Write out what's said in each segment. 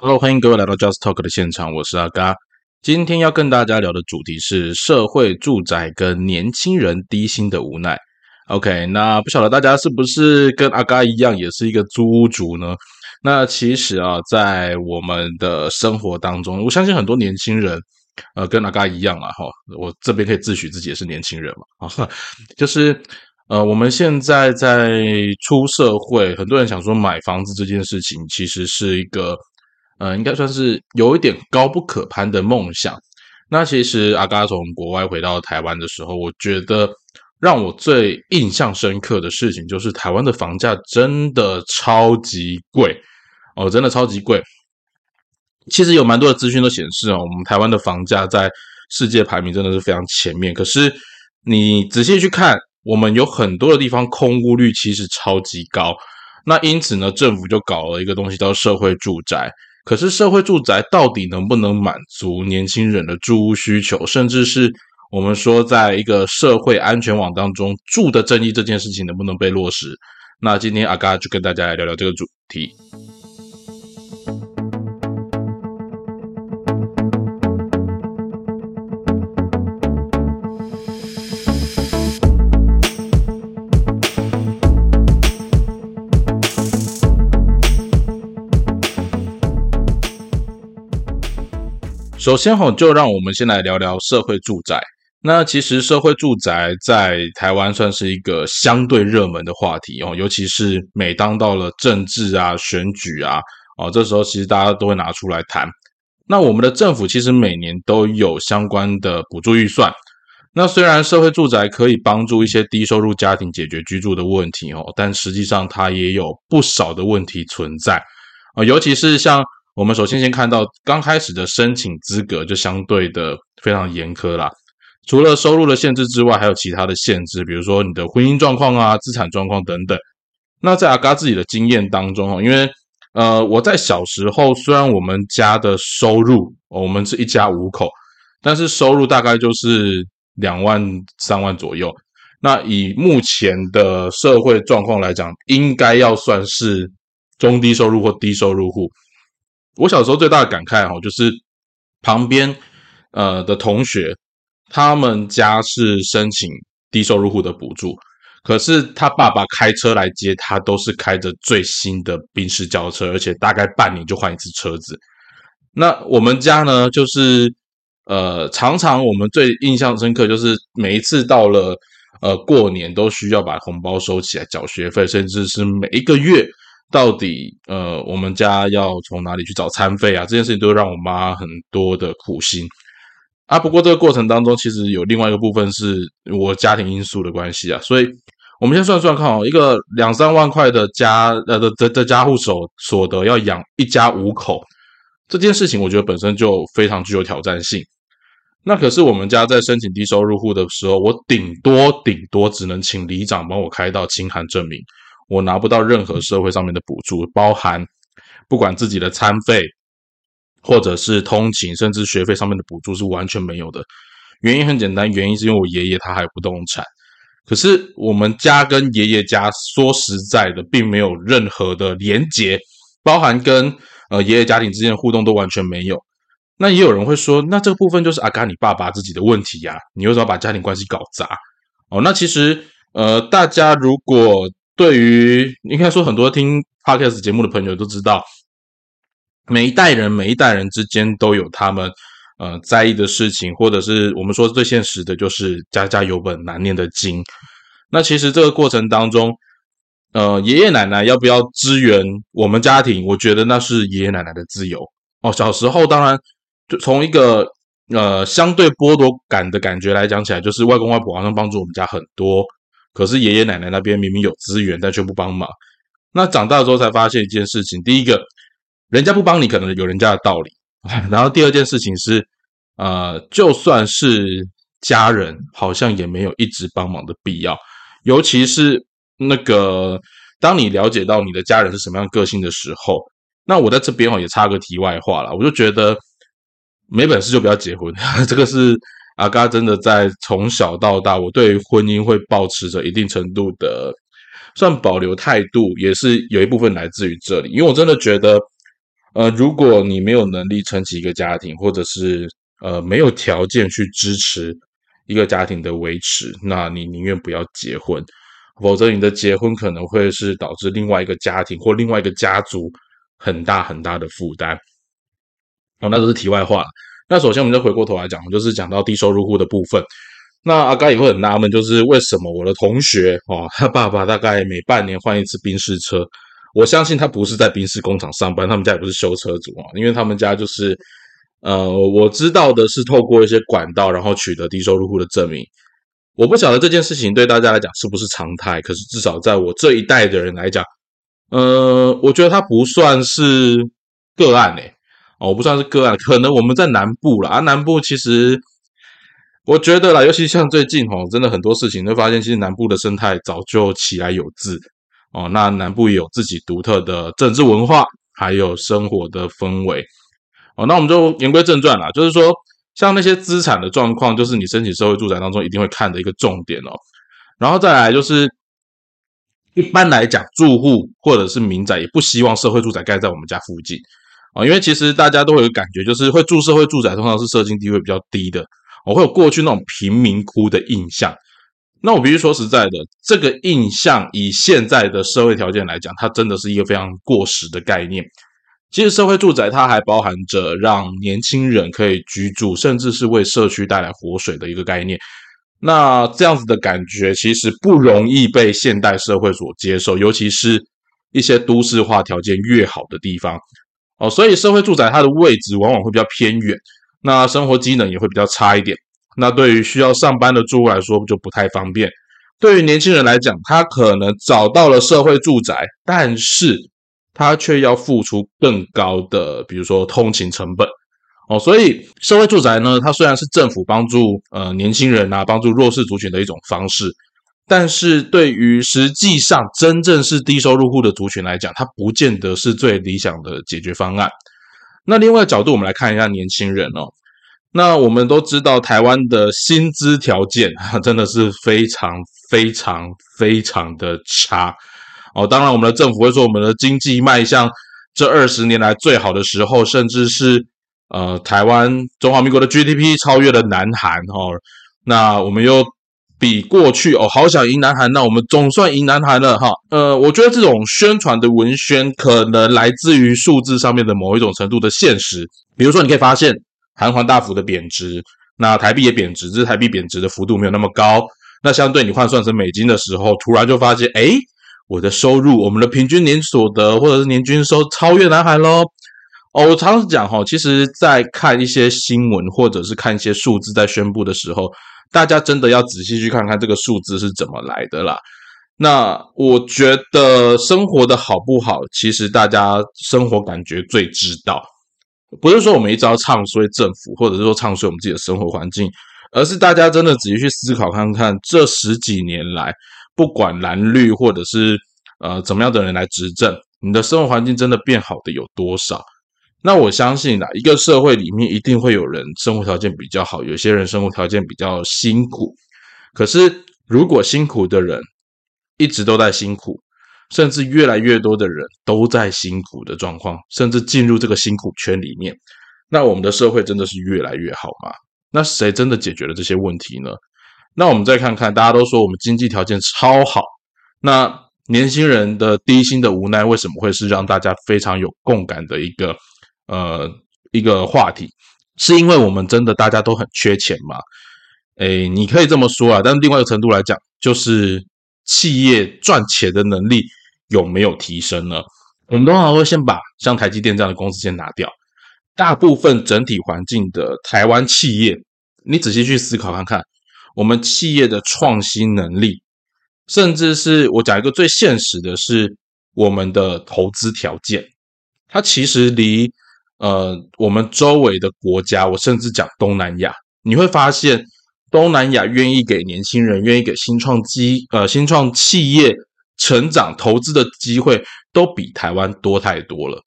Hello，欢迎各位来到 Just Talk 的现场，我是阿嘎。今天要跟大家聊的主题是社会住宅跟年轻人低薪的无奈。OK，那不晓得大家是不是跟阿嘎一样，也是一个租屋族呢？那其实啊，在我们的生活当中，我相信很多年轻人，呃，跟阿嘎一样啊，哈，我这边可以自诩自己也是年轻人嘛，啊，就是呃，我们现在在出社会，很多人想说买房子这件事情，其实是一个。呃，应该算是有一点高不可攀的梦想。那其实阿嘎从国外回到台湾的时候，我觉得让我最印象深刻的事情就是台湾的房价真的超级贵哦，真的超级贵。其实有蛮多的资讯都显示哦，我们台湾的房价在世界排名真的是非常前面。可是你仔细去看，我们有很多的地方空屋率其实超级高。那因此呢，政府就搞了一个东西叫社会住宅。可是社会住宅到底能不能满足年轻人的住屋需求，甚至是我们说在一个社会安全网当中住的正义这件事情能不能被落实？那今天阿嘎就跟大家来聊聊这个主题。首先吼，就让我们先来聊聊社会住宅。那其实社会住宅在台湾算是一个相对热门的话题哦，尤其是每当到了政治啊、选举啊，哦，这时候其实大家都会拿出来谈。那我们的政府其实每年都有相关的补助预算。那虽然社会住宅可以帮助一些低收入家庭解决居住的问题哦，但实际上它也有不少的问题存在啊，尤其是像。我们首先先看到刚开始的申请资格就相对的非常严苛啦，除了收入的限制之外，还有其他的限制，比如说你的婚姻状况啊、资产状况等等。那在阿嘎自己的经验当中因为呃我在小时候虽然我们家的收入，我们是一家五口，但是收入大概就是两万三万左右。那以目前的社会状况来讲，应该要算是中低收入或低收入户。我小时候最大的感慨哈，就是旁边呃的同学，他们家是申请低收入户的补助，可是他爸爸开车来接他，都是开着最新的宾士轿车，而且大概半年就换一次车子。那我们家呢，就是呃常常我们最印象深刻，就是每一次到了呃过年，都需要把红包收起来缴学费，甚至是每一个月。到底呃，我们家要从哪里去找餐费啊？这件事情都让我妈很多的苦心啊。不过这个过程当中，其实有另外一个部分是我家庭因素的关系啊。所以，我们先算算看哦，一个两三万块的家呃的的的家户所所得要养一家五口，这件事情我觉得本身就非常具有挑战性。那可是我们家在申请低收入户的时候，我顶多顶多只能请里长帮我开到清函证明。我拿不到任何社会上面的补助，包含不管自己的餐费，或者是通勤，甚至学费上面的补助是完全没有的。原因很简单，原因是因为我爷爷他还有不动产，可是我们家跟爷爷家说实在的，并没有任何的连结，包含跟呃爷爷家庭之间的互动都完全没有。那也有人会说，那这个部分就是阿嘎你爸爸自己的问题呀，你为什么把家庭关系搞砸？哦，那其实呃大家如果对于应该说很多听 podcast 节目的朋友都知道，每一代人每一代人之间都有他们呃在意的事情，或者是我们说最现实的，就是家家有本难念的经。那其实这个过程当中，呃，爷爷奶奶要不要支援我们家庭？我觉得那是爷爷奶奶的自由哦。小时候当然，就从一个呃相对剥夺感的感觉来讲起来，就是外公外婆好像帮助我们家很多。可是爷爷奶奶那边明明有资源，但却不帮忙。那长大之后才发现一件事情：第一个，人家不帮你，可能有人家的道理；然后第二件事情是，呃，就算是家人，好像也没有一直帮忙的必要。尤其是那个，当你了解到你的家人是什么样个性的时候，那我在这边哦也插个题外话了，我就觉得没本事就不要结婚，这个是。阿嘎真的在从小到大，我对婚姻会保持着一定程度的算保留态度，也是有一部分来自于这里。因为我真的觉得，呃，如果你没有能力撑起一个家庭，或者是呃没有条件去支持一个家庭的维持，那你宁愿不要结婚，否则你的结婚可能会是导致另外一个家庭或另外一个家族很大很大的负担。哦，那都是题外话。那首先，我们就回过头来讲，就是讲到低收入户的部分。那阿刚也会很纳闷，就是为什么我的同学哦，他爸爸大概每半年换一次宾士车。我相信他不是在宾士工厂上班，他们家也不是修车族啊，因为他们家就是呃，我知道的是透过一些管道，然后取得低收入户的证明。我不晓得这件事情对大家来讲是不是常态，可是至少在我这一代的人来讲，呃，我觉得他不算是个案诶。哦，我不算是个案，可能我们在南部了啊。南部其实我觉得啦，尤其像最近哦，真的很多事情会发现，其实南部的生态早就起来有字哦。那南部也有自己独特的政治文化，还有生活的氛围哦。那我们就言归正传啦，就是说，像那些资产的状况，就是你申请社会住宅当中一定会看的一个重点哦。然后再来就是，一般来讲，住户或者是民宅也不希望社会住宅盖在我们家附近。啊，因为其实大家都会有感觉，就是会住社会住宅，通常是社经地位比较低的，我会有过去那种贫民窟的印象。那我必须说实在的，这个印象以现在的社会条件来讲，它真的是一个非常过时的概念。其实社会住宅它还包含着让年轻人可以居住，甚至是为社区带来活水的一个概念。那这样子的感觉其实不容易被现代社会所接受，尤其是一些都市化条件越好的地方。哦，所以社会住宅它的位置往往会比较偏远，那生活机能也会比较差一点。那对于需要上班的住户来说就不太方便。对于年轻人来讲，他可能找到了社会住宅，但是他却要付出更高的，比如说通勤成本。哦，所以社会住宅呢，它虽然是政府帮助呃年轻人啊，帮助弱势族群的一种方式。但是对于实际上真正是低收入户的族群来讲，它不见得是最理想的解决方案。那另外角度，我们来看一下年轻人哦。那我们都知道，台湾的薪资条件真的是非常非常非常的差哦。当然，我们的政府会说，我们的经济迈向这二十年来最好的时候，甚至是呃，台湾中华民国的 GDP 超越了南韩哦。那我们又。比过去哦，好想赢南韩，那我们总算赢南韩了哈。呃，我觉得这种宣传的文宣可能来自于数字上面的某一种程度的现实。比如说，你可以发现韩环大幅的贬值，那台币也贬值，只是台币贬值的幅度没有那么高。那相对你换算成美金的时候，突然就发现，哎，我的收入，我们的平均年所得或者是年均收超越南韩喽。哦，我常常讲哈，其实，在看一些新闻或者是看一些数字在宣布的时候。大家真的要仔细去看看这个数字是怎么来的啦。那我觉得生活的好不好，其实大家生活感觉最知道。不是说我们一直要唱衰政府，或者是说唱衰我们自己的生活环境，而是大家真的仔细去思考看看，这十几年来，不管蓝绿或者是呃怎么样的人来执政，你的生活环境真的变好的有多少？那我相信啊，一个社会里面一定会有人生活条件比较好，有些人生活条件比较辛苦。可是，如果辛苦的人一直都在辛苦，甚至越来越多的人都在辛苦的状况，甚至进入这个辛苦圈里面，那我们的社会真的是越来越好吗？那谁真的解决了这些问题呢？那我们再看看，大家都说我们经济条件超好，那年轻人的低薪的无奈，为什么会是让大家非常有共感的一个？呃，一个话题，是因为我们真的大家都很缺钱嘛？哎，你可以这么说啊，但另外一个程度来讲，就是企业赚钱的能力有没有提升呢？我们通常会先把像台积电这样的公司先拿掉，大部分整体环境的台湾企业，你仔细去思考看看，我们企业的创新能力，甚至是我讲一个最现实的是我们的投资条件，它其实离。呃，我们周围的国家，我甚至讲东南亚，你会发现东南亚愿意给年轻人、愿意给新创机呃新创企业成长投资的机会，都比台湾多太多了。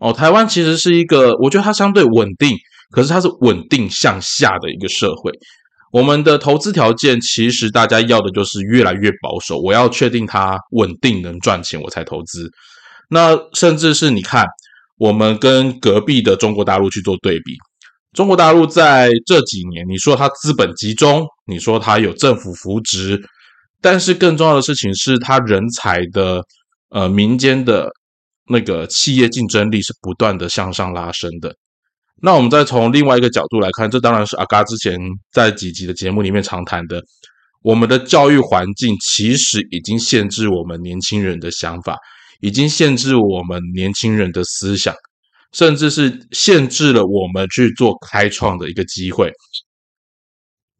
哦，台湾其实是一个，我觉得它相对稳定，可是它是稳定向下的一个社会。我们的投资条件，其实大家要的就是越来越保守，我要确定它稳定能赚钱，我才投资。那甚至是你看。我们跟隔壁的中国大陆去做对比。中国大陆在这几年，你说它资本集中，你说它有政府扶植，但是更重要的事情是，它人才的呃民间的那个企业竞争力是不断的向上拉升的。那我们再从另外一个角度来看，这当然是阿嘎之前在几集的节目里面常谈的。我们的教育环境其实已经限制我们年轻人的想法，已经限制我们年轻人的思想，甚至是限制了我们去做开创的一个机会。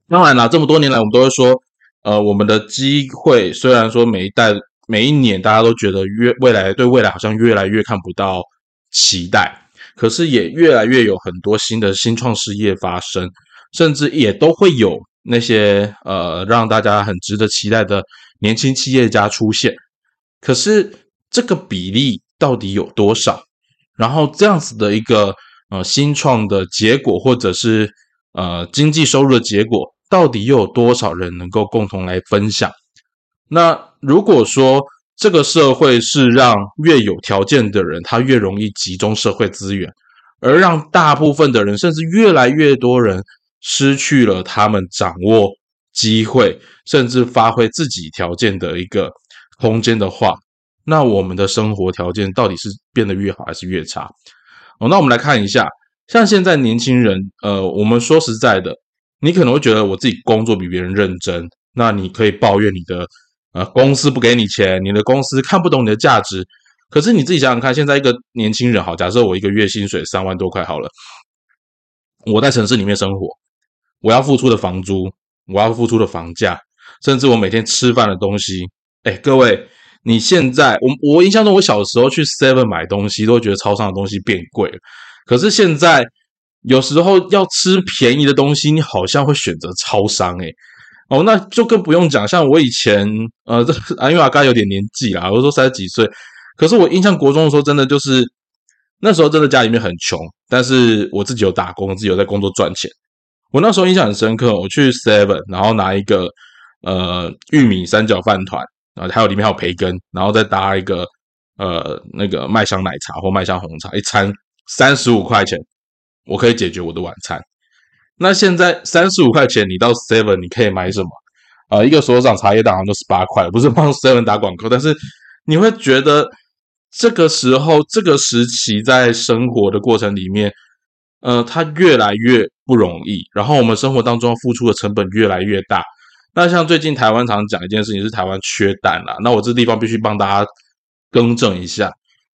当然了，这么多年来，我们都会说，呃，我们的机会虽然说每一代、每一年，大家都觉得越未来对未来好像越来越看不到期待，可是也越来越有很多新的新创事业发生，甚至也都会有。那些呃让大家很值得期待的年轻企业家出现，可是这个比例到底有多少？然后这样子的一个呃新创的结果，或者是呃经济收入的结果，到底又有多少人能够共同来分享？那如果说这个社会是让越有条件的人，他越容易集中社会资源，而让大部分的人，甚至越来越多人。失去了他们掌握机会，甚至发挥自己条件的一个空间的话，那我们的生活条件到底是变得越好还是越差？哦，那我们来看一下，像现在年轻人，呃，我们说实在的，你可能会觉得我自己工作比别人认真，那你可以抱怨你的呃公司不给你钱，你的公司看不懂你的价值。可是你自己想想看，现在一个年轻人，好，假设我一个月薪水三万多块好了，我在城市里面生活。我要付出的房租，我要付出的房价，甚至我每天吃饭的东西，哎，各位，你现在我我印象中，我小时候去 Seven 买东西，都觉得超商的东西变贵了。可是现在有时候要吃便宜的东西，你好像会选择超商，哎，哦，那就更不用讲。像我以前，呃，这啊，因为阿刚有点年纪啦，我说三十几岁，可是我印象国中的时候，真的就是那时候真的家里面很穷，但是我自己有打工，自己有在工作赚钱。我那时候印象很深刻，我去 Seven，然后拿一个呃玉米三角饭团啊，还有里面还有培根，然后再搭一个呃那个麦香奶茶或麦香红茶，一餐三十五块钱，我可以解决我的晚餐。那现在三十五块钱，你到 Seven 你可以买什么啊？一个手掌茶叶蛋好像都十八块，不是帮 Seven 打广告，但是你会觉得这个时候这个时期在生活的过程里面。呃，它越来越不容易，然后我们生活当中付出的成本越来越大。那像最近台湾常讲一件事情是台湾缺蛋啦，那我这地方必须帮大家更正一下，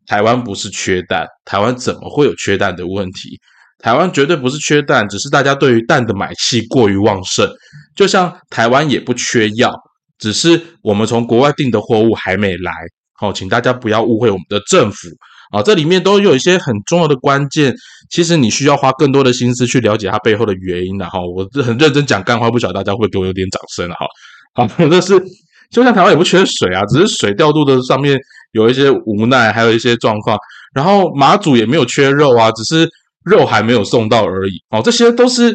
台湾不是缺蛋，台湾怎么会有缺蛋的问题？台湾绝对不是缺蛋，只是大家对于蛋的买气过于旺盛。就像台湾也不缺药，只是我们从国外订的货物还没来。好，请大家不要误会我们的政府。啊，这里面都有一些很重要的关键，其实你需要花更多的心思去了解它背后的原因的哈。我很认真讲干话，不晓得大家会给我有点掌声哈。好，那是就像台湾也不缺水啊，只是水调度的上面有一些无奈，还有一些状况。然后马祖也没有缺肉啊，只是肉还没有送到而已。哦，这些都是。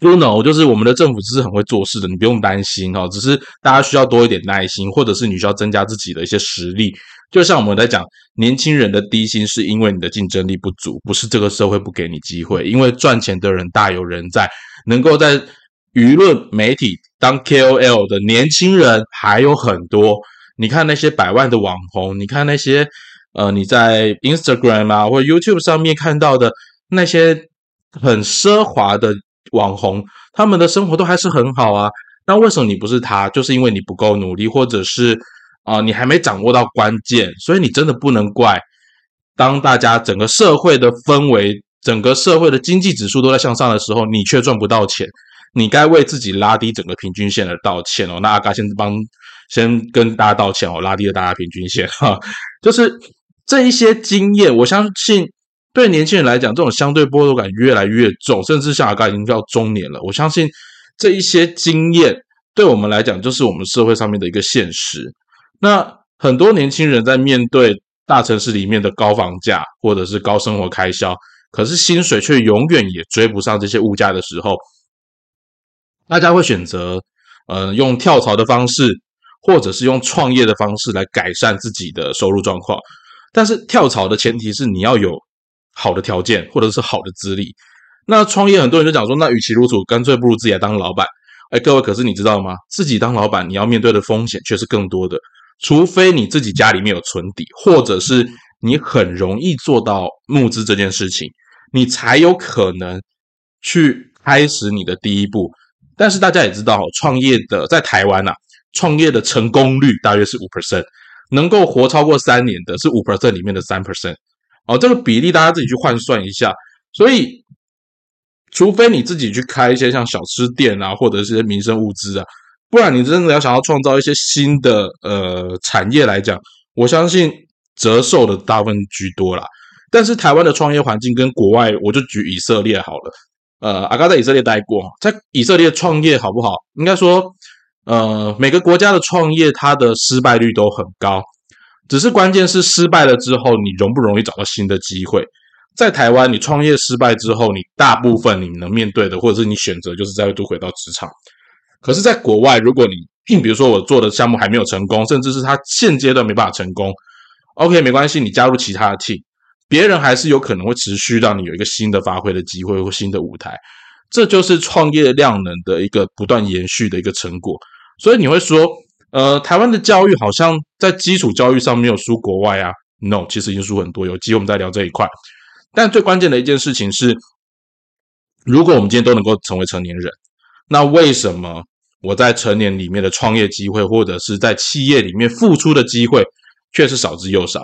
You know，就是我们的政府是很会做事的，你不用担心哈。只是大家需要多一点耐心，或者是你需要增加自己的一些实力。就像我们在讲，年轻人的低薪是因为你的竞争力不足，不是这个社会不给你机会。因为赚钱的人大有人在，能够在舆论媒体当 KOL 的年轻人还有很多。你看那些百万的网红，你看那些呃你在 Instagram 啊或者 YouTube 上面看到的那些很奢华的。网红他们的生活都还是很好啊，那为什么你不是他？就是因为你不够努力，或者是啊你还没掌握到关键，所以你真的不能怪。当大家整个社会的氛围、整个社会的经济指数都在向上的时候，你却赚不到钱，你该为自己拉低整个平均线而道歉哦。那阿嘎先帮先跟大家道歉哦，拉低了大家平均线哈，就是这一些经验，我相信。对年轻人来讲，这种相对剥夺感越来越重，甚至像阿嘎已经到中年了。我相信这一些经验对我们来讲，就是我们社会上面的一个现实。那很多年轻人在面对大城市里面的高房价或者是高生活开销，可是薪水却永远也追不上这些物价的时候，大家会选择呃用跳槽的方式，或者是用创业的方式来改善自己的收入状况。但是跳槽的前提是你要有好的条件或者是好的资历。那创业很多人就讲说，那与其如此，干脆不如自己来当老板。哎，各位，可是你知道吗？自己当老板，你要面对的风险却是更多的。除非你自己家里面有存底，或者是你很容易做到募资这件事情，你才有可能去开始你的第一步。但是大家也知道，创业的在台湾呐，创业的成功率大约是五 percent，能够活超过三年的是五 percent 里面的三 percent。哦，这个比例大家自己去换算一下。所以，除非你自己去开一些像小吃店啊，或者是些民生物资啊。不然，你真的要想要创造一些新的呃产业来讲，我相信折寿的大部分居多啦。但是台湾的创业环境跟国外，我就举以色列好了。呃，阿刚在以色列待过，在以色列创业好不好？应该说，呃，每个国家的创业它的失败率都很高，只是关键是失败了之后，你容不容易找到新的机会？在台湾，你创业失败之后，你大部分你能面对的，或者是你选择，就是再度回到职场。可是，在国外，如果你，比如说我做的项目还没有成功，甚至是他现阶段没办法成功，OK，没关系，你加入其他的 team，别人还是有可能会持续让你有一个新的发挥的机会或新的舞台，这就是创业量能的一个不断延续的一个成果。所以你会说，呃，台湾的教育好像在基础教育上没有输国外啊？No，其实已经输很多。有机会我们再聊这一块。但最关键的一件事情是，如果我们今天都能够成为成年人，那为什么？我在成年里面的创业机会，或者是在企业里面付出的机会，却是少之又少。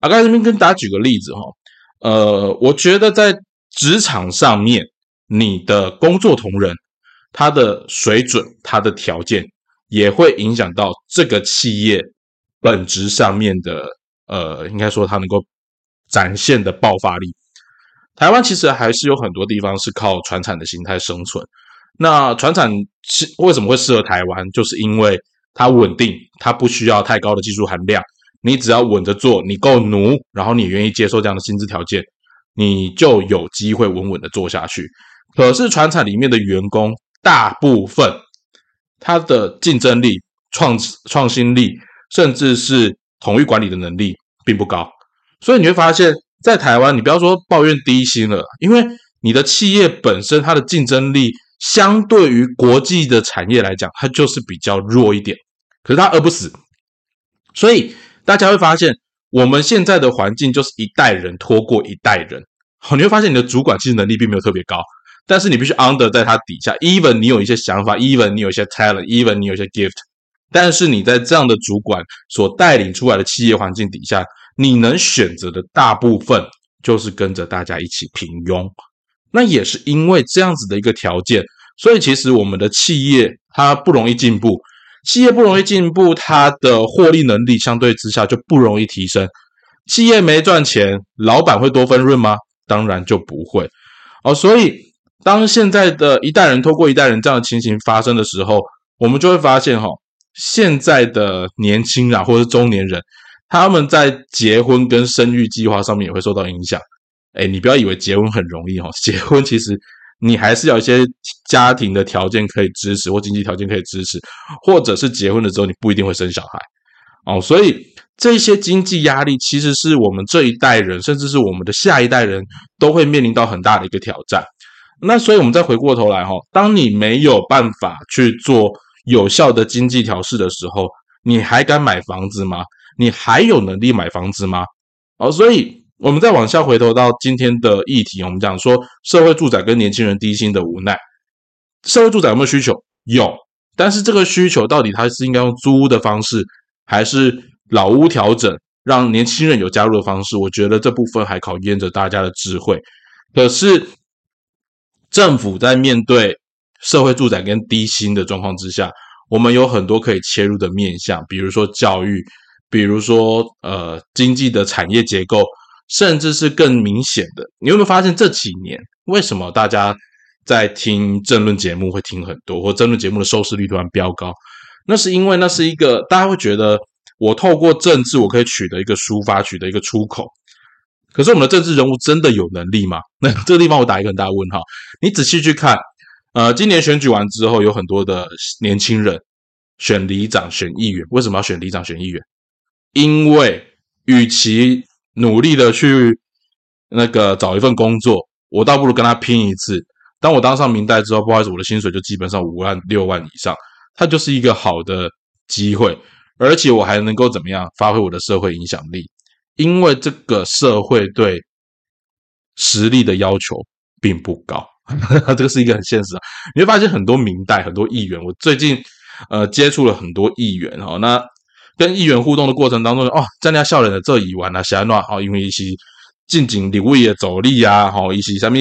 啊，刚才这边跟大家举个例子哈，呃，我觉得在职场上面，你的工作同仁他的水准、他的条件，也会影响到这个企业本质上面的，呃，应该说它能够展现的爆发力。台湾其实还是有很多地方是靠传产的形态生存。那船厂是为什么会适合台湾？就是因为它稳定，它不需要太高的技术含量。你只要稳着做，你够奴，然后你愿意接受这样的薪资条件，你就有机会稳稳的做下去。可是船厂里面的员工大部分，他的竞争力、创创新力，甚至是统一管理的能力并不高。所以你会发现在台湾，你不要说抱怨低薪了，因为你的企业本身它的竞争力。相对于国际的产业来讲，它就是比较弱一点，可是它饿不死，所以大家会发现，我们现在的环境就是一代人拖过一代人。好，你会发现你的主管其实能力并没有特别高，但是你必须 under 在他底下，even 你有一些想法，even 你有一些 talent，even 你有一些 gift，但是你在这样的主管所带领出来的企业环境底下，你能选择的大部分就是跟着大家一起平庸。那也是因为这样子的一个条件，所以其实我们的企业它不容易进步，企业不容易进步，它的获利能力相对之下就不容易提升。企业没赚钱，老板会多分润吗？当然就不会哦。所以当现在的一代人拖过一代人这样的情形发生的时候，我们就会发现哈，现在的年轻人或者是中年人，他们在结婚跟生育计划上面也会受到影响。哎，你不要以为结婚很容易哈，结婚其实你还是要一些家庭的条件可以支持，或经济条件可以支持，或者是结婚了之后你不一定会生小孩哦，所以这些经济压力其实是我们这一代人，甚至是我们的下一代人都会面临到很大的一个挑战。那所以我们再回过头来哈，当你没有办法去做有效的经济调试的时候，你还敢买房子吗？你还有能力买房子吗？哦，所以。我们再往下回头到今天的议题，我们讲说社会住宅跟年轻人低薪的无奈。社会住宅有没有需求？有，但是这个需求到底它是应该用租屋的方式，还是老屋调整，让年轻人有加入的方式？我觉得这部分还考验着大家的智慧。可是政府在面对社会住宅跟低薪的状况之下，我们有很多可以切入的面向，比如说教育，比如说呃经济的产业结构。甚至是更明显的，你有没有发现这几年为什么大家在听政论节目会听很多，或政论节目的收视率突然飙高？那是因为那是一个大家会觉得我透过政治我可以取得一个抒发，取得一个出口。可是我们的政治人物真的有能力吗？那 这个地方我打一个很大的问号。你仔细去看，呃，今年选举完之后，有很多的年轻人选里长、选议员，为什么要选里长、选议员？因为与其努力的去那个找一份工作，我倒不如跟他拼一次。当我当上明代之后，不好意思，我的薪水就基本上五万六万以上，它就是一个好的机会，而且我还能够怎么样发挥我的社会影响力？因为这个社会对实力的要求并不高，这个是一个很现实的。你会发现很多明代很多议员，我最近呃接触了很多议员哈，那跟议员互动的过程当中，哦，在那笑人的这一晚啊，小暖哦，因为一些近景领位的走力啊，哦，一些什么。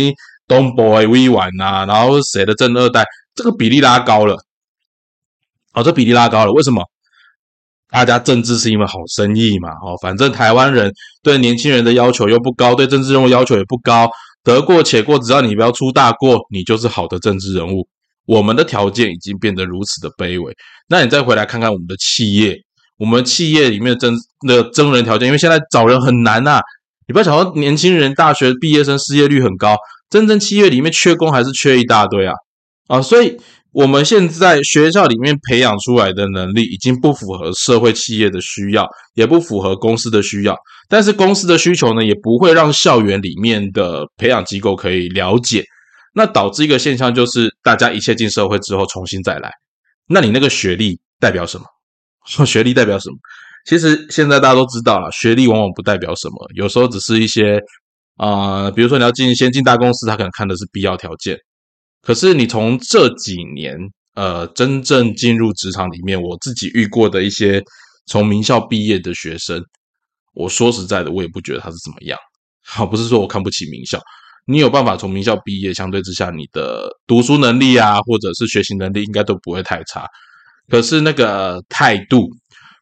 东 boy 微玩呐，然后谁的正二代，这个比例拉高了，哦，这比例拉高了，为什么？大家政治是因为好生意嘛，哦，反正台湾人对年轻人的要求又不高，对政治人物要求也不高，得过且过，只要你不要出大过，你就是好的政治人物。我们的条件已经变得如此的卑微，那你再回来看看我们的企业，我们企业里面的征的征人条件，因为现在找人很难呐，你不要想说年轻人大学毕业生失业率很高。真正七月里面缺工还是缺一大堆啊啊！所以我们现在学校里面培养出来的能力已经不符合社会企业的需要，也不符合公司的需要。但是公司的需求呢，也不会让校园里面的培养机构可以了解。那导致一个现象就是，大家一切进社会之后重新再来。那你那个学历代表什么？学历代表什么？其实现在大家都知道了，学历往往不代表什么，有时候只是一些。啊，比如说你要进先进大公司，他可能看的是必要条件。可是你从这几年，呃，真正进入职场里面，我自己遇过的一些从名校毕业的学生，我说实在的，我也不觉得他是怎么样。好，不是说我看不起名校，你有办法从名校毕业，相对之下，你的读书能力啊，或者是学习能力，应该都不会太差。可是那个态度，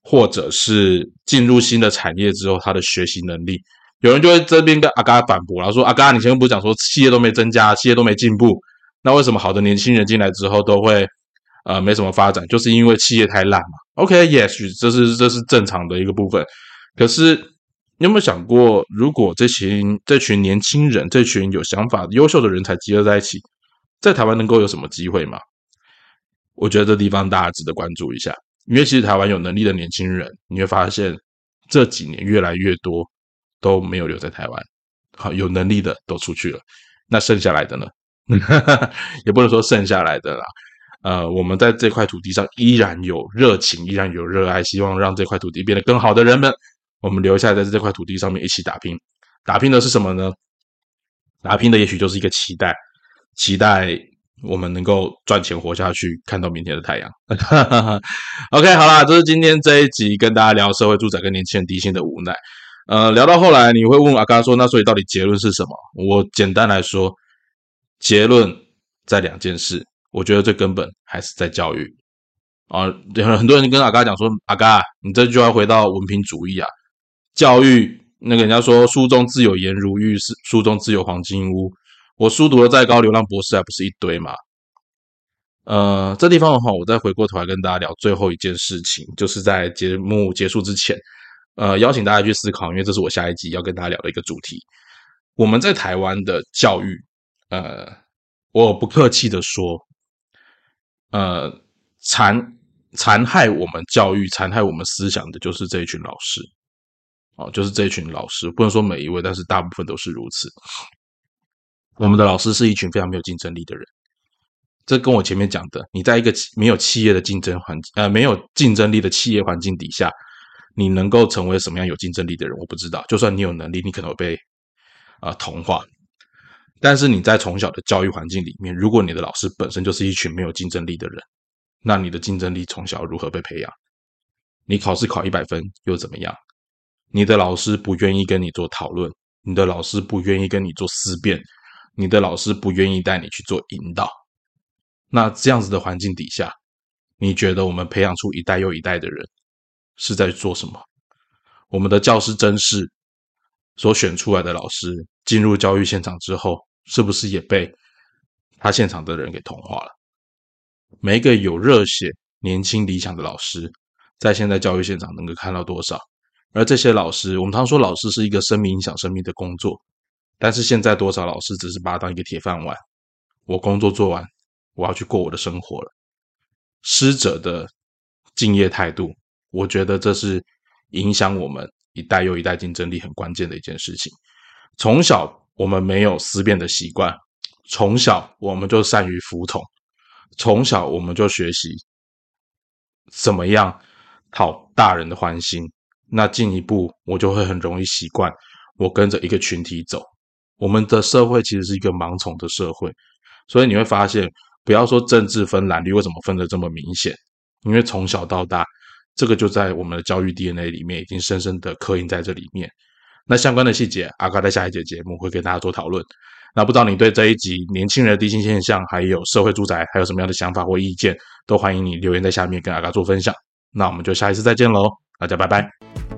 或者是进入新的产业之后，他的学习能力。有人就会这边跟阿嘎反驳，然后说：“阿嘎，你前面不是讲说企业都没增加，企业都没进步，那为什么好的年轻人进来之后都会呃没什么发展？就是因为企业太烂嘛。”OK，也许这是这是正常的一个部分。可是你有没有想过，如果这群这群年轻人、这群有想法、优秀的人才集合在一起，在台湾能够有什么机会吗？我觉得这地方大家值得关注一下，因为其实台湾有能力的年轻人，你会发现这几年越来越多。都没有留在台湾，好有能力的都出去了，那剩下来的呢？也不能说剩下来的啦，呃，我们在这块土地上依然有热情，依然有热爱，希望让这块土地变得更好的人们，我们留下来在这块土地上面一起打拼。打拼的是什么呢？打拼的也许就是一个期待，期待我们能够赚钱活下去，看到明天的太阳。OK，好啦，这是今天这一集跟大家聊社会住宅跟年轻人低薪的无奈。呃，聊到后来，你会问阿刚说：“那所以到底结论是什么？”我简单来说，结论在两件事。我觉得最根本还是在教育啊。很多人跟阿刚讲说：“阿刚，你这句话回到文凭主义啊，教育那个人家说书中自有颜如玉，是书中自有黄金屋。我书读的再高，流浪博士还不是一堆嘛？”呃，这地方的话，我再回过头来跟大家聊最后一件事情，就是在节目结束之前。呃，邀请大家去思考，因为这是我下一集要跟大家聊的一个主题。我们在台湾的教育，呃，我不客气的说，呃，残残害我们教育、残害我们思想的，就是这一群老师。哦，就是这一群老师，不能说每一位，但是大部分都是如此。我们的老师是一群非常没有竞争力的人。这跟我前面讲的，你在一个没有企业的竞争环境，呃，没有竞争力的企业环境底下。你能够成为什么样有竞争力的人，我不知道。就算你有能力，你可能会被啊同化。但是你在从小的教育环境里面，如果你的老师本身就是一群没有竞争力的人，那你的竞争力从小如何被培养？你考试考一百分又怎么样？你的老师不愿意跟你做讨论，你的老师不愿意跟你做思辨，你的老师不愿意带你去做引导。那这样子的环境底下，你觉得我们培养出一代又一代的人？是在做什么？我们的教师真试所选出来的老师进入教育现场之后，是不是也被他现场的人给同化了？每一个有热血、年轻、理想的老师，在现在教育现场能够看到多少？而这些老师，我们常说老师是一个生命影响生命的工作，但是现在多少老师只是把它当一个铁饭碗？我工作做完，我要去过我的生活了。师者的敬业态度。我觉得这是影响我们一代又一代竞争力很关键的一件事情。从小我们没有思辨的习惯，从小我们就善于服从，从小我们就学习怎么样讨大人的欢心。那进一步，我就会很容易习惯，我跟着一个群体走。我们的社会其实是一个盲从的社会，所以你会发现，不要说政治分蓝绿，为什么分得这么明显？因为从小到大，这个就在我们的教育 DNA 里面已经深深的刻印在这里面。那相关的细节，阿嘎在下一节节目会跟大家做讨论。那不知道你对这一集年轻人的低薪现象，还有社会住宅，还有什么样的想法或意见，都欢迎你留言在下面跟阿嘎做分享。那我们就下一次再见喽。大家拜拜。